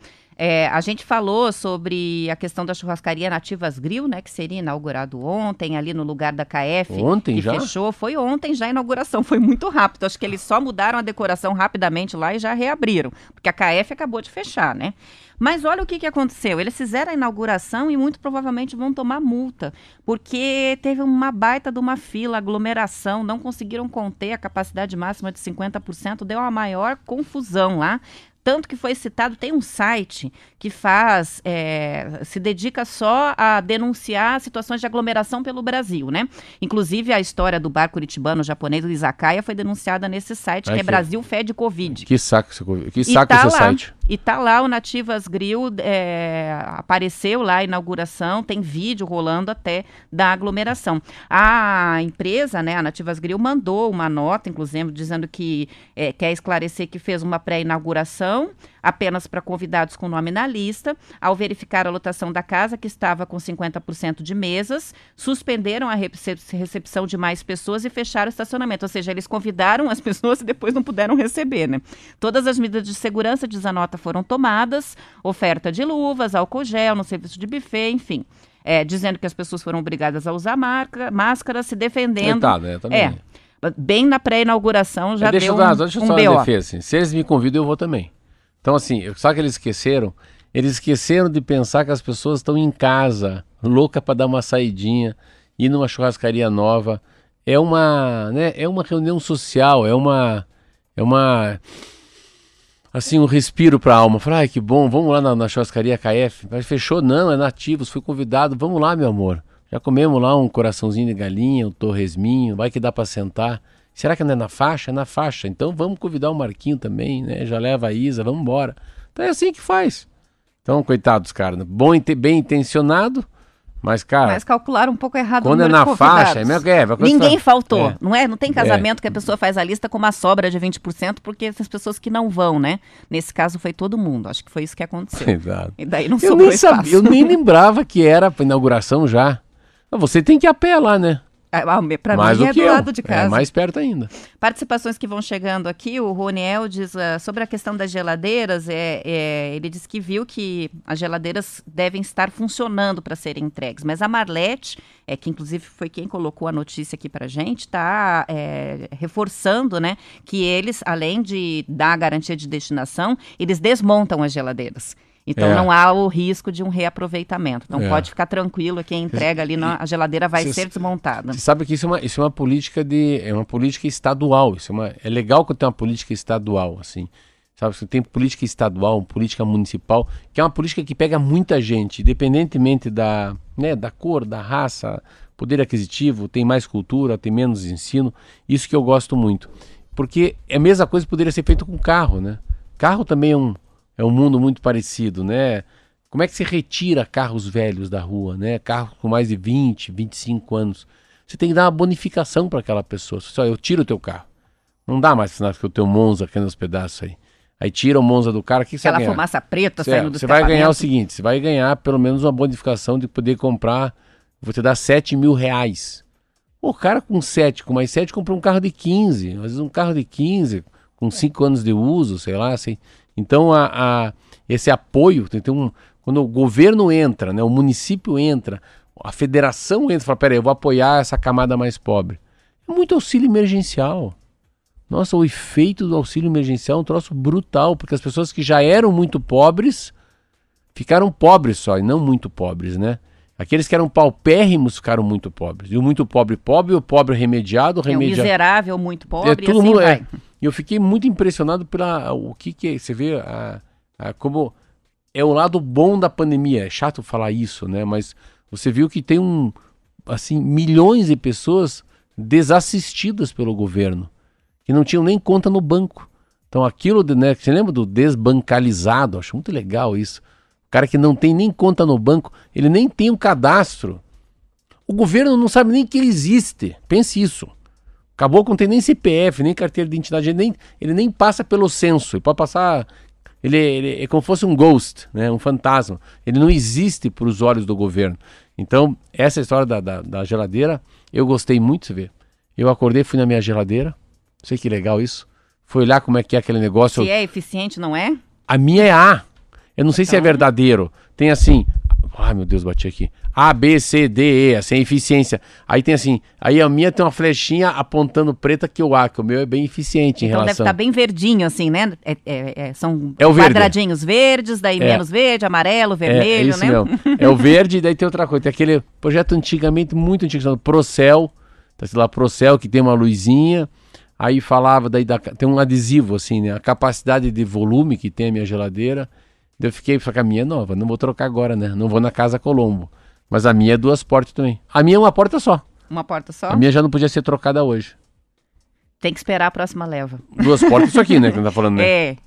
É, a gente falou sobre a questão da churrascaria Nativas Grill, né, que seria inaugurado ontem, ali no lugar da KF. Ontem que já? fechou. Foi ontem já a inauguração, <laughs> foi muito rápido. Acho que eles só mudaram a decoração rapidamente lá e já reabriram, porque a KF acabou de fechar, né? Mas olha o que, que aconteceu. Eles fizeram a inauguração e muito provavelmente vão tomar multa, porque teve uma baita de uma fila, aglomeração, não conseguiram conter a capacidade máxima de 50%, deu uma maior confusão lá. Tanto que foi citado, tem um site que faz, é, se dedica só a denunciar situações de aglomeração pelo Brasil, né? Inclusive a história do bar curitibano japonês do Izakaya foi denunciada nesse site, Ai, que é que- Brasil Fede Covid. Que saco, esse, que E saco tá esse lá, site. E tá lá o Nativas Grill, é, apareceu lá a inauguração, tem vídeo rolando até da aglomeração. A empresa, né, a Nativas Grill, mandou uma nota, inclusive, dizendo que é, quer esclarecer que fez uma pré-inauguração apenas para convidados com nome na lista. Ao verificar a lotação da casa, que estava com 50% de mesas, suspenderam a recep- recepção de mais pessoas e fecharam o estacionamento. Ou seja, eles convidaram as <laughs> pessoas e depois não puderam receber, né? Todas as medidas de segurança, diz a nota, foram tomadas, oferta de luvas, álcool gel no serviço de buffet, enfim. É, dizendo que as pessoas foram obrigadas a usar marca, máscara, se defendendo. Coitado, né? Também. É, bem na pré-inauguração já deixa deu eu dar, um, deixa eu um só BO. uma defesa. Assim. Se eles me convidam, eu vou também. Então, assim, sabe o que eles esqueceram? Eles esqueceram de pensar que as pessoas estão em casa, louca para dar uma saidinha, ir numa churrascaria nova. É uma, né, é uma reunião social, é uma é uma assim, um respiro para a alma. Falar, ai, que bom, vamos lá na, na churrascaria KF. Mas fechou não, é nativos, fui convidado. Vamos lá, meu amor. Já comemos lá um coraçãozinho de galinha, um torresminho, vai que dá para sentar. Será que não é na faixa? É na faixa. Então vamos convidar o Marquinho também, né? Já leva a Isa, vamos embora. Então é assim que faz. Então, coitados, cara. Bom, bem intencionado, mas, cara, Mas calcularam um pouco errado o quando é número na faixa, é mesmo que é. Ninguém faltou, É. não é? Não tem casamento que a pessoa faz a lista com uma sobra de 20%, porque essas pessoas que não vão, né? Nesse caso foi todo mundo. Acho que foi isso que aconteceu. <laughs> Exato. E daí não Eu sobrou nem, sabia, eu nem <laughs> lembrava que era pra inauguração já. Você tem que ir a pé lá, né? Ah, me- Pra mais mim é do eu. lado de casa. É mais perto ainda. Participações que vão chegando aqui, o Roniel diz ah, sobre a questão das geladeiras, é, é, ele diz que viu que as geladeiras devem estar funcionando para serem entregues, mas a Marlete, é, que inclusive foi quem colocou a notícia aqui para gente, está reforçando né, que eles, além de dar a garantia de destinação, eles desmontam as geladeiras. Então É. não há o risco de um reaproveitamento. Então É. pode ficar tranquilo, quem entrega ali, na, a geladeira vai Cês- ser desmontada. Você sabe que isso é uma, isso é uma política de. É uma política estadual. Isso é, uma, é legal quando tem uma política estadual, assim. Sabe, você tem política estadual, política municipal, que é uma política que pega muita gente, independentemente da, né, da cor, da raça, poder aquisitivo, tem mais cultura, tem menos ensino. Isso que eu gosto muito. Porque é a mesma coisa que poderia ser feito com carro, né? Carro também é um, é um mundo muito parecido, né? Como é que se retira carros velhos da rua, né? Carros com mais de 20, 25 anos. Você tem que dar uma bonificação para aquela pessoa. Só eu tiro o teu carro. Não dá mais sinal que o teu Monza aqui nos pedaços aí. Aí tira o Monza do cara, o que, que você vai Aquela fumaça preta Você, saindo do você vai ganhar o seguinte, você vai ganhar pelo menos uma bonificação de poder comprar, vou te dar 7 mil reais. O cara com 7, com mais 7, comprou um carro de 15. Às vezes um carro de 15, com 5 anos de uso, sei lá. Assim. Então, a, a- esse apoio, tem, tem um, quando o governo entra, né, o município entra, a federação entra e fala, peraí, eu vou apoiar essa camada mais pobre. É muito auxílio emergencial. Nossa, o efeito do auxílio emergencial é um troço brutal, porque as pessoas que já eram muito pobres ficaram pobres só, e não muito pobres, né? Aqueles que eram paupérrimos ficaram muito pobres. E o muito pobre, pobre, o pobre remediado, o É o remediado. miserável, muito pobre, É, todo assim mundo vai. é. E eu fiquei muito impressionado pela o que que é, você vê a, a- como é o lado bom da pandemia. É chato falar isso, né? Mas você viu que tem um assim milhões de pessoas desassistidas pelo governo que não tinham nem conta no banco. Então aquilo, né? Você lembra do desbancalizado? Acho muito legal isso. O cara que não tem nem conta no banco, ele nem tem um cadastro. O governo não sabe nem que ele existe. Pense isso. Acabou que não tem nem CPF, nem carteira de identidade, ele nem, ele nem passa pelo censo. Ele pode passar. Ele, ele é como se fosse um ghost, né? um fantasma. Ele não existe para os olhos do governo. Então, essa história da, da, da geladeira, eu gostei muito, você vê. Eu acordei, fui na minha geladeira. Sei que legal isso. Fui olhar como é que é aquele negócio. Se é eficiente, não é? A minha é A. Eu não sei se é Então. verdadeiro. Tem assim. Ai, meu Deus, bati aqui. A, B, C, D, E, assim, é eficiência. Aí tem assim. Aí a minha tem uma flechinha apontando preta que o A, que o meu é bem eficiente em Então deve relação. estar bem verdinho, assim, né? É- é- é- são É o verde. quadradinhos verdes, daí É. menos verde, amarelo, vermelho, né? mesmo. É o verde e daí tem outra coisa. Tem aquele projeto antigamente, muito antigo, chamado Procel. Tá sei lá, Procel, que tem uma luzinha. Aí falava, daí da- tem um adesivo, assim, né? A capacidade de volume que tem a minha geladeira. Eu fiquei, falei, a minha é nova, não vou trocar agora, né? Não vou na Casa Colombo. Mas a minha é duas portas também. A minha é uma porta só. Uma porta só. A minha já não podia ser trocada hoje. Tem que esperar a próxima leva. Duas portas, isso aqui, né? Que não tá falando, né? <laughs> É.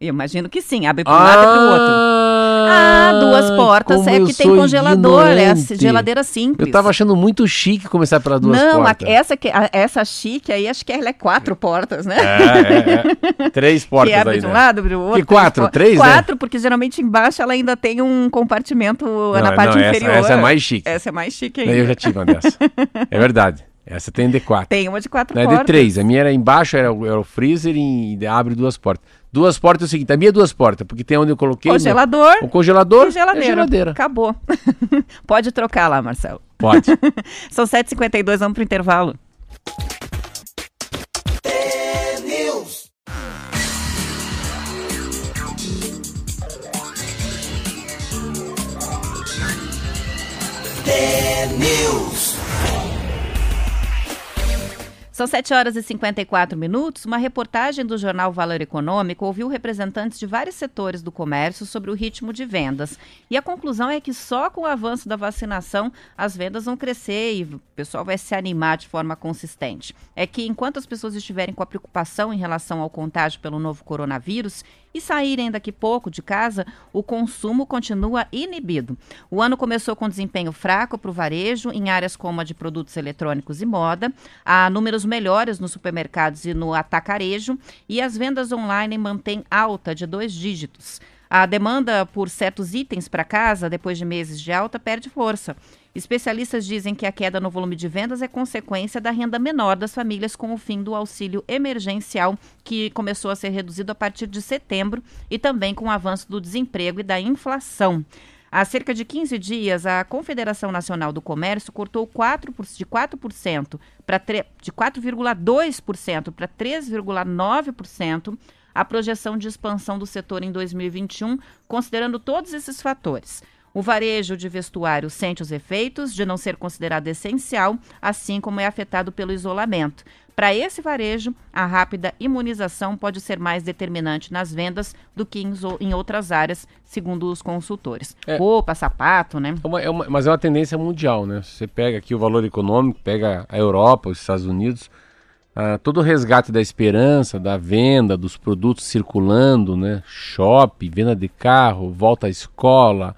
Eu imagino que sim. Abre para um lado e para o outro. Ah, duas portas é que tem congelador. É a ignorante. geladeira simples. Eu tava achando muito chique começar pelas duas não, portas. essa, que, a- essa chique aí, acho que ela é quatro portas, né? É, é, é. <laughs> Três portas que abre aí, de um né? lado, abre do outro. Que quatro? por- Três, né? Quatro, porque geralmente embaixo ela ainda tem um compartimento na Não, parte não, essa- inferior. essa é mais chique. Essa é mais chique ainda. Eu já tive uma dessa. <laughs> É verdade. Essa tem D4. Tem uma de quatro Não, é portas. de três. A minha era embaixo, era o, era o freezer e abre duas portas. Duas portas é o seguinte, a minha é duas portas, porque tem onde eu coloquei Congelador o congelador e geladeira. e a geladeira. Acabou. <laughs> Pode trocar lá, Marcelo. Pode. <laughs> São 7h52, vamos pro intervalo. News. São 7 horas e 54 minutos. Uma reportagem do jornal Valor Econômico ouviu representantes de vários setores do comércio sobre o ritmo de vendas. E a conclusão é que só com o avanço da vacinação as vendas vão crescer e o pessoal vai se animar de forma consistente. É que enquanto as pessoas estiverem com a preocupação em relação ao contágio pelo novo coronavírus e saírem daqui pouco de casa, o consumo continua inibido. O ano começou com desempenho fraco para o varejo em áreas como a de produtos eletrônicos e moda. Há números melhores nos supermercados e no atacarejo e as vendas online mantêm alta de dois dígitos. A demanda por certos itens para casa, depois de meses de alta, perde força. Especialistas dizem que a queda no volume de vendas é consequência da renda menor das famílias com o fim do auxílio emergencial, que começou a ser reduzido a partir de setembro, e também com o avanço do desemprego e da inflação. Há cerca de 15 dias, a Confederação Nacional do Comércio cortou 4 por- de 4% para de 4,2% para 3,9% a projeção de expansão do setor em 2021, considerando todos esses fatores. O varejo de vestuário sente os efeitos de não ser considerado essencial, assim como é afetado pelo isolamento. Para esse varejo, a rápida imunização pode ser mais determinante nas vendas do que em, outras áreas, segundo os consultores. É. Roupa, sapato, né? É uma- é uma- mas é uma tendência mundial, né? Você pega aqui o valor econômico, pega a Europa, os Estados Unidos, ah, todo o resgate da esperança, da venda, dos produtos circulando, né? Shopping, venda de carro, volta à escola,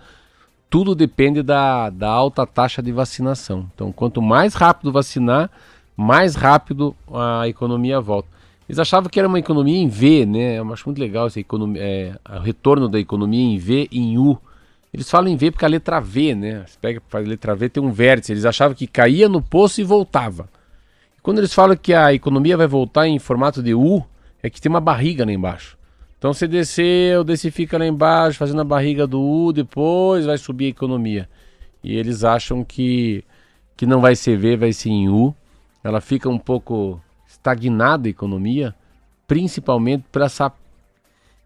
tudo depende da, da alta taxa de vacinação. Então, quanto mais rápido vacinar, mais rápido a economia volta. Eles achavam que era uma economia em V, né? Eu acho muito legal esse economia, é, o retorno da economia em V e em U. Eles falam em V porque a letra V, né? Você pega a letra V, tem um vértice. Eles achavam que caía no poço e voltava. Quando eles falam que a economia vai voltar em formato de U, é que tem uma barriga lá embaixo. Então você desceu, desce fica lá embaixo, fazendo a barriga do U, depois vai subir a economia. E eles acham que, que não vai ser V, vai ser em U. Ela fica um pouco estagnada a economia, principalmente por essa.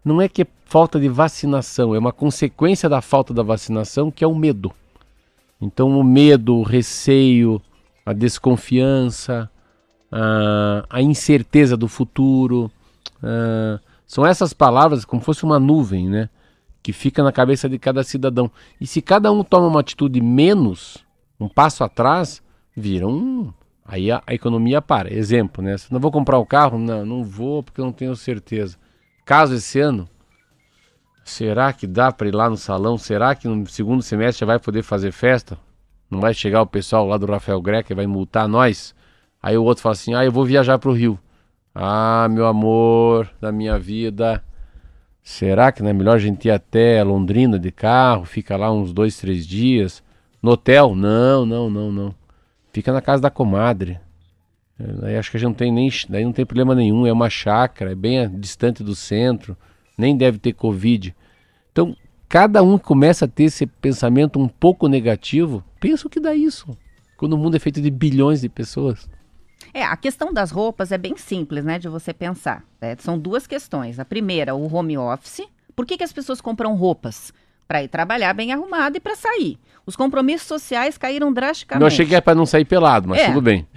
Não é que é falta de vacinação, é uma consequência da falta da vacinação, que é o medo. Então o medo, o receio, a desconfiança, a, a incerteza do futuro. ah, são essas palavras como fosse uma nuvem, né? Que fica na cabeça de cada cidadão. E se cada um toma uma atitude menos, um passo atrás, vira um. Aí a, a economia para. Exemplo, né? Não vou comprar o carro, não, não vou porque não tenho certeza. Caso esse ano, será que dá para ir lá no salão? Será que no segundo semestre já vai poder fazer festa? Não vai chegar o pessoal lá do Rafael Greca e vai multar nós? Aí o outro fala assim: ah, eu vou viajar para o Rio. Ah, meu amor da minha vida, será que não é melhor a gente ir até Londrina de carro, fica lá uns dois, três dias? No hotel? Não, não, não, não. Fica na casa da comadre. É, Aí acho que a gente não tem nem, daí não tem problema nenhum, é uma chácara, é bem distante do centro, nem deve ter Covid. Então, cada um que começa a ter esse pensamento um pouco negativo, pensa o que dá isso. Quando o mundo é feito de bilhões de pessoas. É, a questão das roupas é bem simples, né, de você pensar. né? São duas questões. A primeira, o home office. Por que, que as pessoas compram roupas? Para ir trabalhar bem arrumado e para sair. Os compromissos sociais caíram drasticamente. Eu achei que era para não sair pelado, mas É. tudo bem.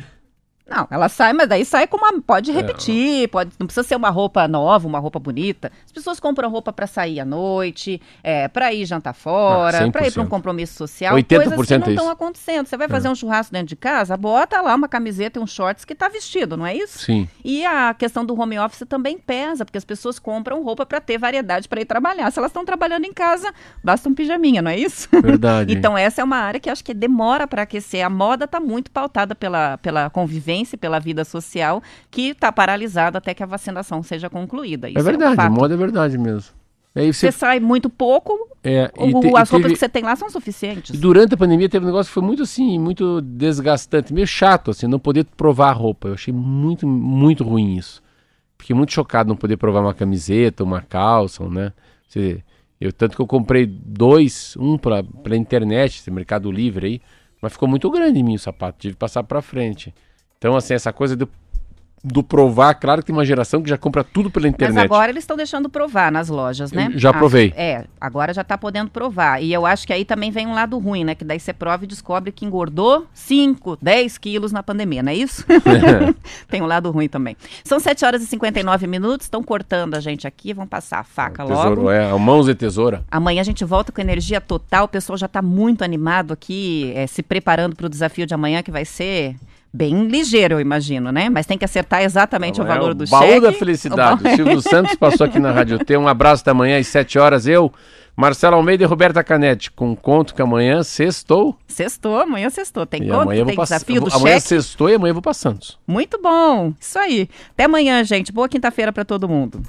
Não, ela sai, mas daí sai com uma. Pode repetir, pode, não precisa ser uma roupa nova, uma roupa bonita. As pessoas compram roupa para sair à noite, é, para ir jantar fora, Ah, para ir para um 100%. compromisso social. 80% coisas que não é estão isso. acontecendo. Você vai fazer um churrasco dentro de casa, bota lá uma camiseta e um shorts que tá vestido, não é isso? Sim. E a questão do home office também pesa, porque as pessoas compram roupa para ter variedade para ir trabalhar. Se elas estão trabalhando em casa, basta um pijaminha, não é isso? Verdade. <laughs> Então, essa é uma área que acho que demora para aquecer. A moda está muito pautada pela, pela convivência, pela vida social, que está paralisada até que a vacinação seja concluída. Isso é verdade, um fato. moda é verdade mesmo. Aí Você você, sai muito pouco, é, o- te- as roupas teve- que você tem lá são suficientes. e durante a pandemia teve um negócio que foi muito assim, muito desgastante, meio chato, assim, não poder provar a roupa. Eu achei muito, muito ruim isso. Fiquei muito chocado não poder provar uma camiseta, uma calça, né? Você- eu, tanto que eu comprei dois, um pela internet, esse Mercado Livre aí, mas ficou muito grande em mim o sapato, tive que passar pra frente. Então, assim, essa coisa do, do provar, claro que tem uma geração que já compra tudo pela internet. Mas agora eles estão deixando provar nas lojas, né? Eu já Acho- provei. É, agora já está podendo provar. E eu acho que aí também vem um lado ruim, né? Que daí você prova e descobre que engordou 5, 10 quilos na pandemia, não é isso? <laughs> Tem um lado ruim também. São 7 horas e 59 minutos, estão cortando a gente aqui, vão passar a faca Tesouro, logo. é, mãos e tesoura. Amanhã a gente volta com energia total. O pessoal já está muito animado aqui, eh, se preparando para o desafio de amanhã, que vai ser bem ligeiro, eu imagino, né? Mas tem que acertar exatamente o Amanhã é valor do baú cheque. da felicidade. O <laughs> Silvio Santos passou aqui na Rádio T. Um abraço da manhã às 7 horas. Eu, Marcelo Almeida e Roberta Canete, com conto que amanhã sextou. Sextou, amanhã sextou. Tem E amanhã vou tem passar. desafio do Amanhã cheque. sextou e amanhã eu vou para Santos. Muito bom. Isso aí. Até amanhã, gente. Boa quinta-feira para todo mundo.